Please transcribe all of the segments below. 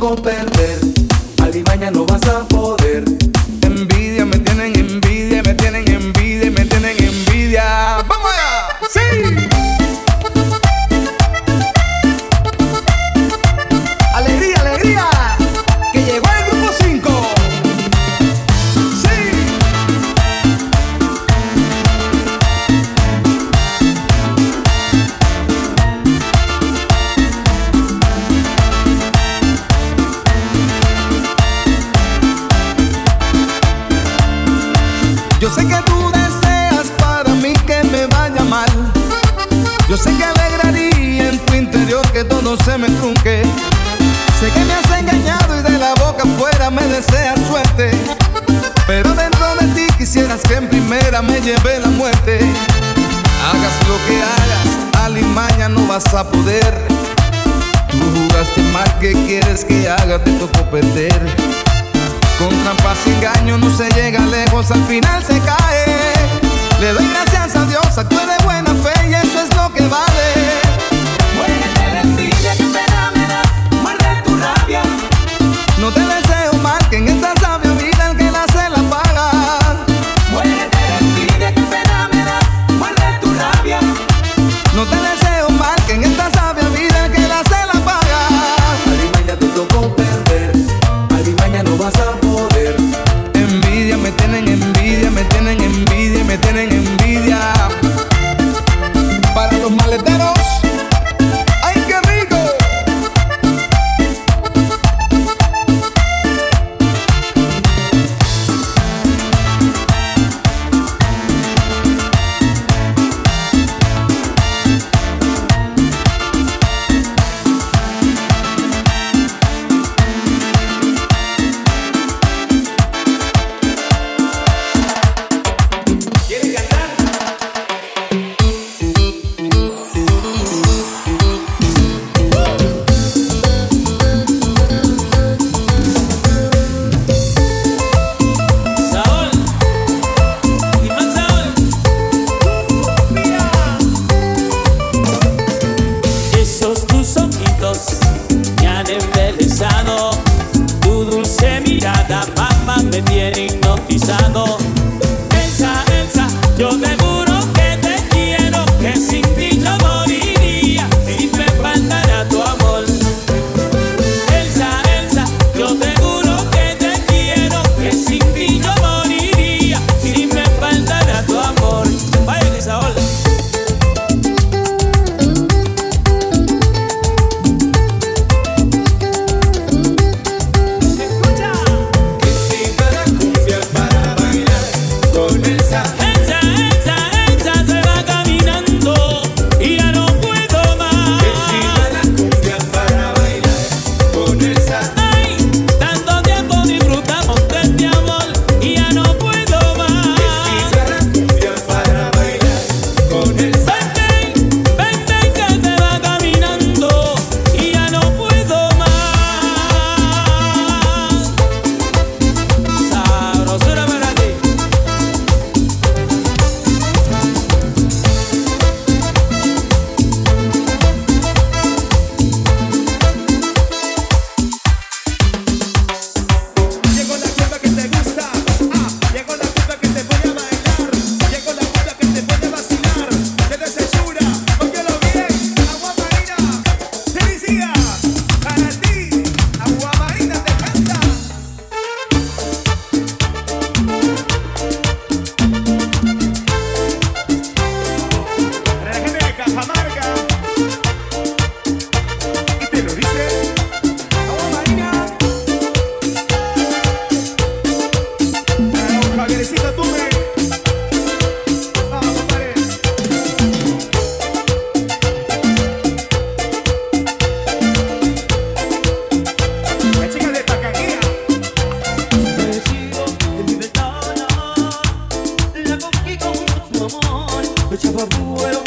com perdão. lleve la muerte. Hagas lo que hagas, alimaña no vas a poder. Tú jugaste mal, que quieres que haga? Te tocó perder. Con trampas y engaño no se llega lejos, al final se cae. Le doy gracias a Dios, actúe de buena fe y eso es lo que vale. Chyba boy.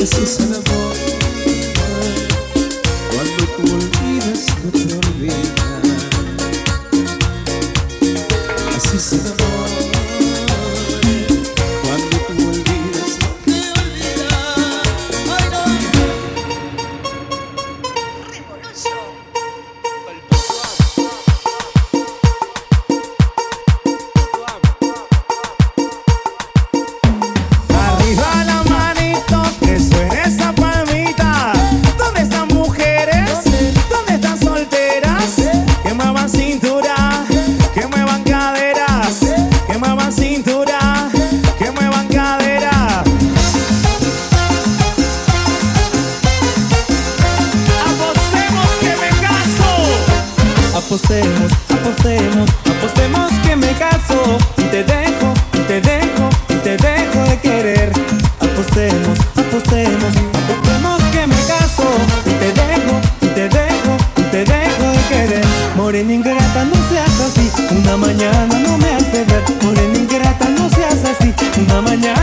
Ese sabor Cuando tú olvidas no te olvidas. Así se querer. Apostemos, apostemos, apostemos que me caso. Y te dejo, y te dejo, y te dejo de querer. Morena ingrata, no seas así. Una mañana no me hace ver. Morena ingrata, no seas así. Una mañana.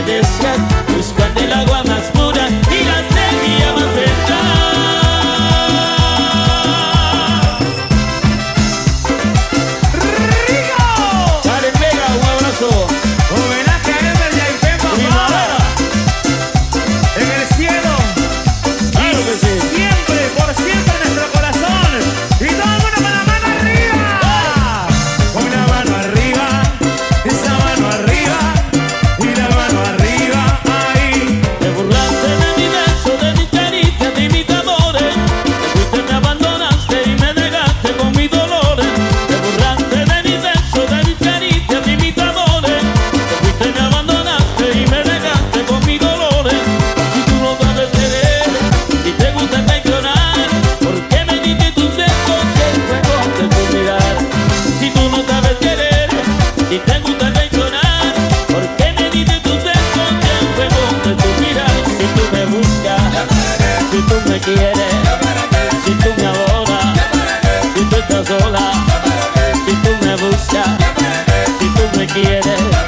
atardecer, buscando el agua más quieres